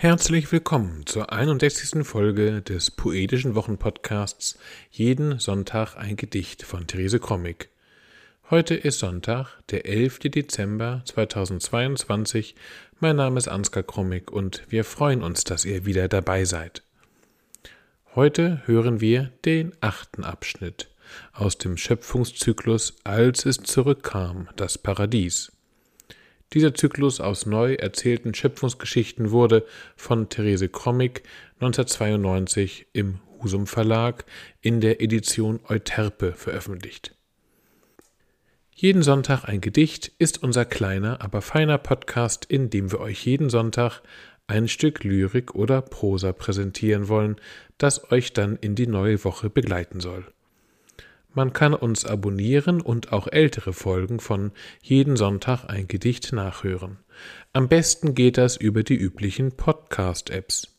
Herzlich willkommen zur 61. Folge des Poetischen Wochenpodcasts Jeden Sonntag ein Gedicht von Therese Krommig. Heute ist Sonntag, der 11. Dezember 2022. Mein Name ist Ansgar Krommig und wir freuen uns, dass ihr wieder dabei seid. Heute hören wir den achten Abschnitt aus dem Schöpfungszyklus Als es zurückkam, das Paradies. Dieser Zyklus aus neu erzählten Schöpfungsgeschichten wurde von Therese Krommig 1992 im Husum Verlag in der Edition Euterpe veröffentlicht. Jeden Sonntag ein Gedicht ist unser kleiner, aber feiner Podcast, in dem wir euch jeden Sonntag ein Stück Lyrik oder Prosa präsentieren wollen, das euch dann in die neue Woche begleiten soll. Man kann uns abonnieren und auch ältere Folgen von Jeden Sonntag ein Gedicht nachhören. Am besten geht das über die üblichen Podcast-Apps.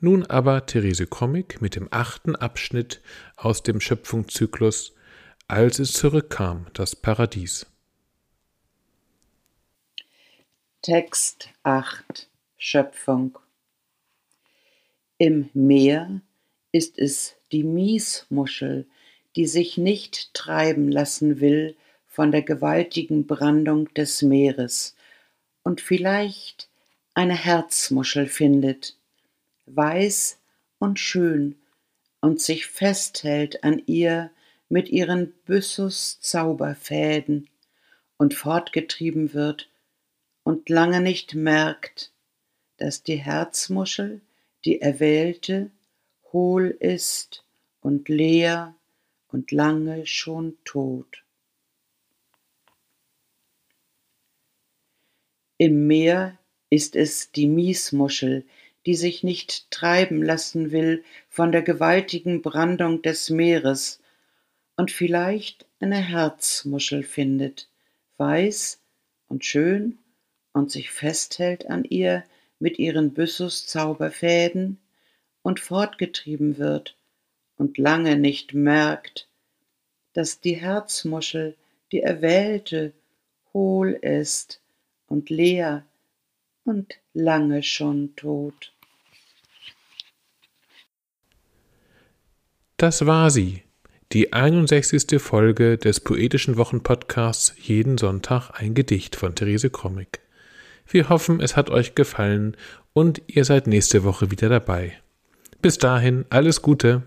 Nun aber Therese Comic mit dem achten Abschnitt aus dem Schöpfungszyklus Als es zurückkam, das Paradies. Text 8 Schöpfung Im Meer ist es die Miesmuschel, die sich nicht treiben lassen will von der gewaltigen Brandung des Meeres und vielleicht eine Herzmuschel findet, weiß und schön und sich festhält an ihr mit ihren Byssus Zauberfäden und fortgetrieben wird und lange nicht merkt, dass die Herzmuschel, die erwählte, hohl ist und leer und lange schon tot. Im Meer ist es die Miesmuschel, die sich nicht treiben lassen will von der gewaltigen Brandung des Meeres und vielleicht eine Herzmuschel findet, weiß und schön und sich festhält an ihr mit ihren Byssus Zauberfäden und fortgetrieben wird und lange nicht merkt, dass die Herzmuschel, die erwählte, hohl ist und leer und lange schon tot. Das war sie, die 61. Folge des Poetischen Wochenpodcasts Jeden Sonntag ein Gedicht von Therese Krommig. Wir hoffen, es hat euch gefallen und ihr seid nächste Woche wieder dabei. Bis dahin alles Gute.